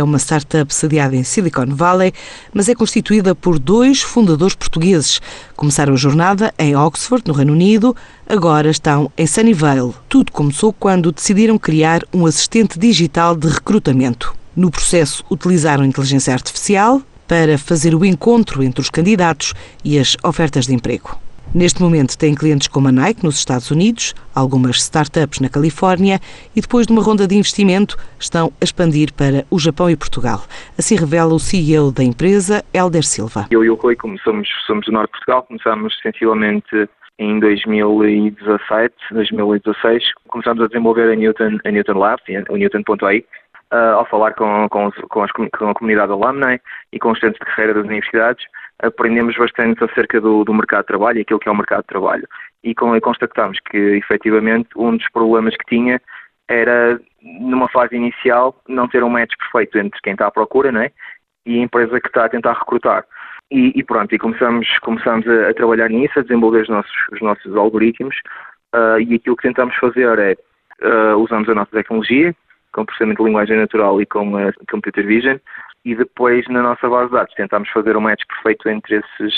é uma startup sediada em Silicon Valley, mas é constituída por dois fundadores portugueses. Começaram a jornada em Oxford, no Reino Unido, agora estão em Sunnyvale. Tudo começou quando decidiram criar um assistente digital de recrutamento. No processo, utilizaram inteligência artificial para fazer o encontro entre os candidatos e as ofertas de emprego. Neste momento tem clientes como a Nike nos Estados Unidos, algumas startups na Califórnia e depois de uma ronda de investimento estão a expandir para o Japão e Portugal. Assim revela o CEO da empresa, Helder Silva. Eu e o Rui, como somos, somos do Norte de Portugal, começamos sensivelmente em 2017, 2016, começamos a desenvolver a Newton, a Newton Labs, o Newton.ai, uh, ao falar com, com, com, as, com, a comunidade alumni e com os estudantes de carreira das universidades, aprendemos bastante acerca do, do, mercado de trabalho e aquilo que é o mercado de trabalho. E, com, constatamos que, efetivamente, um dos problemas que tinha era, numa fase inicial, não ter um match perfeito entre quem está à procura né, e a empresa que está a tentar recrutar. E, e pronto, e começamos, começamos a, a, trabalhar nisso, a desenvolver os nossos, os nossos algoritmos uh, e aquilo que tentamos fazer é, uh, usamos a nossa tecnologia, com processamento de linguagem natural e com a Computer Vision, e depois na nossa base de dados tentamos fazer um match perfeito entre esses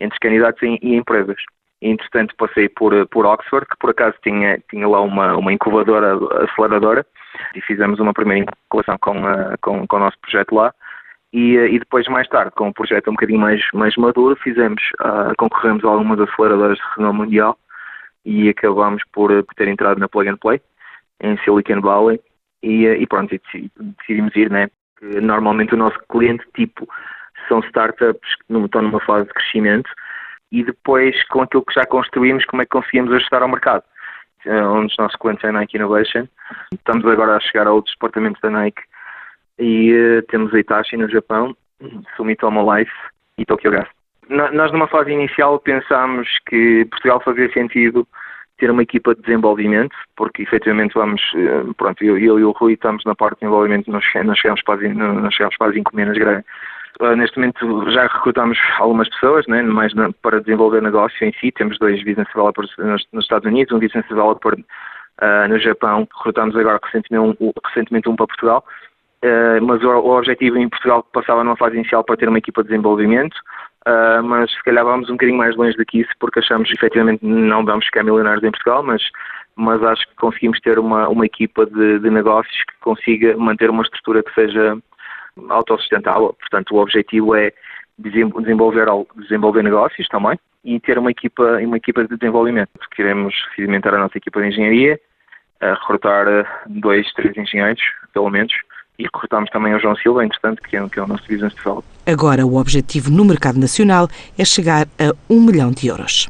entre candidatos e, e empresas. Entretanto passei por, por Oxford, que por acaso tinha, tinha lá uma, uma incubadora aceleradora, e fizemos uma primeira incubação com, com, com o nosso projeto lá. E, e, depois, mais tarde, com um projeto um bocadinho mais, mais maduro, fizemos, uh, concorremos a algumas aceleradoras de renome mundial e acabamos por, por ter entrado na Plug and Play, em Silicon Valley, e, e pronto, e decidimos ir, né? Normalmente o nosso cliente tipo são startups que estão numa fase de crescimento e depois com aquilo que já construímos, como é que conseguimos ajustar ao mercado. Eh, um dos nossos clientes é a Nike Innovation. Estamos agora a chegar a outros departamentos da Nike e uh, temos a Itachi no Japão, Sumitomo Life e Tokyo Gas. Nós numa fase inicial pensámos que Portugal fazia sentido ter uma equipa de desenvolvimento, porque efetivamente vamos, eh, pronto, eu, eu e o Rui estamos na parte de desenvolvimento, nós, chegamos, para as, nós chegamos para as encomendas grandes. Uh, neste momento já recrutamos algumas pessoas, né, mais para desenvolver negócio em si. Temos dois business developers nos, nos Estados Unidos, um business developer uh, no Japão. Recrutamos agora recentemente um, recentemente um para Portugal. Uh, mas o, o, objetivo em Portugal passava numa fase inicial para ter uma equipa de desenvolvimento. Uh, mas se calhar vamos um bocadinho mais longe daqui isso porque achamos efetivamente não vamos ficar milionários em Portugal, mas, mas acho que conseguimos ter uma, uma equipa de, de negócios que consiga manter uma estrutura que seja autossustentável. Portanto, o objetivo é desenvolver, desenvolver negócios também e ter uma equipa, uma equipa de desenvolvimento. Queremos cimentar a nossa equipa de engenharia, uh, recrutar dois, três engenheiros, pelo menos, e recrutámos também o João Silva, entretanto, que é, que é o nosso business developer. Agora, o objetivo no mercado nacional é chegar a um milhão de euros.